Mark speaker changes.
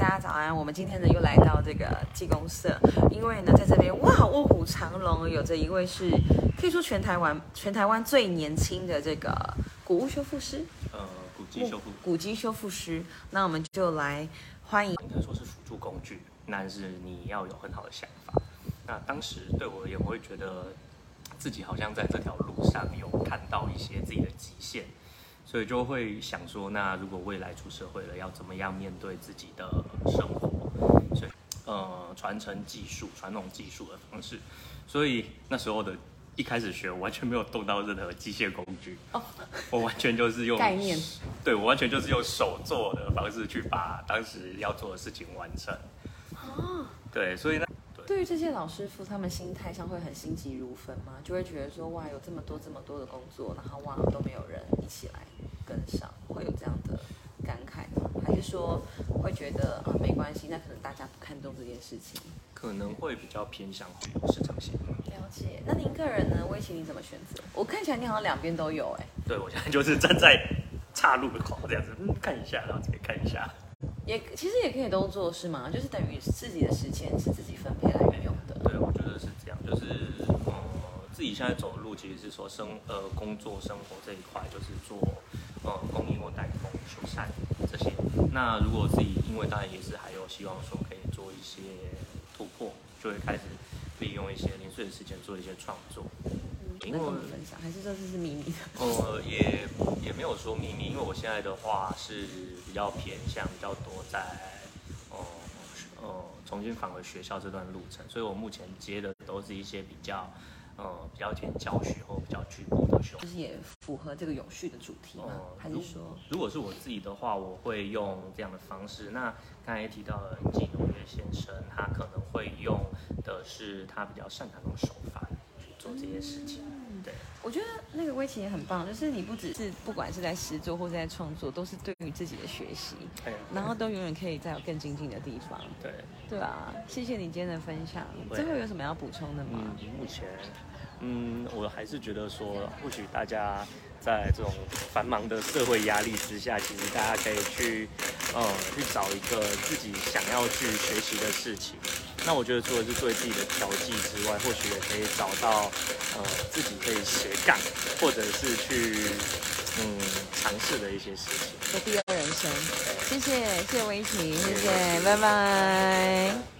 Speaker 1: 大家早安。我们今天呢又来到这个技工社，因为呢在这边哇卧虎藏龙，有着一位是可以说全台湾全台湾最年轻的这个古物修复师，
Speaker 2: 呃，古迹修复
Speaker 1: 古籍修复师。那我们就来欢迎。
Speaker 2: 应该说是辅助工具，但是你要有很好的想法。那当时对我而言，我会觉得自己好像在这条路上有看到一些自己的极限，所以就会想说，那如果未来出社会了，要怎么样面对自己的生活？所以，呃，传承技术、传统技术的方式。所以那时候的一开始学，我完全没有动到任何机械工具，
Speaker 1: 哦
Speaker 2: 我完全就是用
Speaker 1: 概念，
Speaker 2: 对我完全就是用手做的方式去把当时要做的事情完成。
Speaker 1: 哦，
Speaker 2: 对，所以呢，
Speaker 1: 对于这些老师傅，他们心态上会很心急如焚吗？就会觉得说哇，有这么多这么多的工作，然后哇都没有人一起来跟上，会有这样的感慨吗？还是说会觉得啊没关系，那可能大家不看重这件事情？
Speaker 2: 可能会比较偏向市场性。
Speaker 1: 了解。那您个人呢？威奇你怎么选择？我看起来你好像两边都有哎、
Speaker 2: 对我现在就是站在岔路口这样子，嗯，看一下，然后再看一下。
Speaker 1: 也其实也可以都做是吗？就是等于自己的时间是自己分配来运用的。
Speaker 2: 对，我觉得是这样，就是呃，自己现在走的路其实是说生呃工作生活这一块，就是做呃公益或代工、修缮这些。那如果自己因为当然也是还有希望说可以做一些突破，就会开始利用一些零碎的时间做一些创作。因为
Speaker 1: 们分享，还是说这是秘密的？
Speaker 2: 呃，也也没有说秘密，因为我现在的话是比较偏向比较多在呃呃重新返回学校这段路程，所以我目前接的都是一些比较呃比较偏教学或比较局部的修
Speaker 1: 就。是也符合这个永续的主题吗？
Speaker 2: 哦
Speaker 1: 还是说？
Speaker 2: 如果是我自己的话，我会用这样的方式。那刚才也提到了季永月先生，他可能会用的是他比较擅长的手法去做这些事情。对。
Speaker 1: 我觉得那个威奇也很棒，就是你不只是不管是在实作或是在创作，都是对于自己的学习，
Speaker 2: 哎
Speaker 1: 然后都永远可以再有更精进的地方，
Speaker 2: 对。
Speaker 1: 对啊，谢谢你今天的分享。
Speaker 2: 会
Speaker 1: 最后有什么要补充的吗？
Speaker 2: 嗯，目前，嗯，我还是觉得说，或许大家在这种繁忙的社会压力之下，其实大家可以去，呃，去找一个自己想要去学习的事情。那我觉得除了是对自己的调剂之外，或许也可以找到，呃，自己可以斜杠，或者是去，嗯，尝试的一些事情。
Speaker 1: 的第二人生，谢谢谢谢威奇，谢谢，拜拜。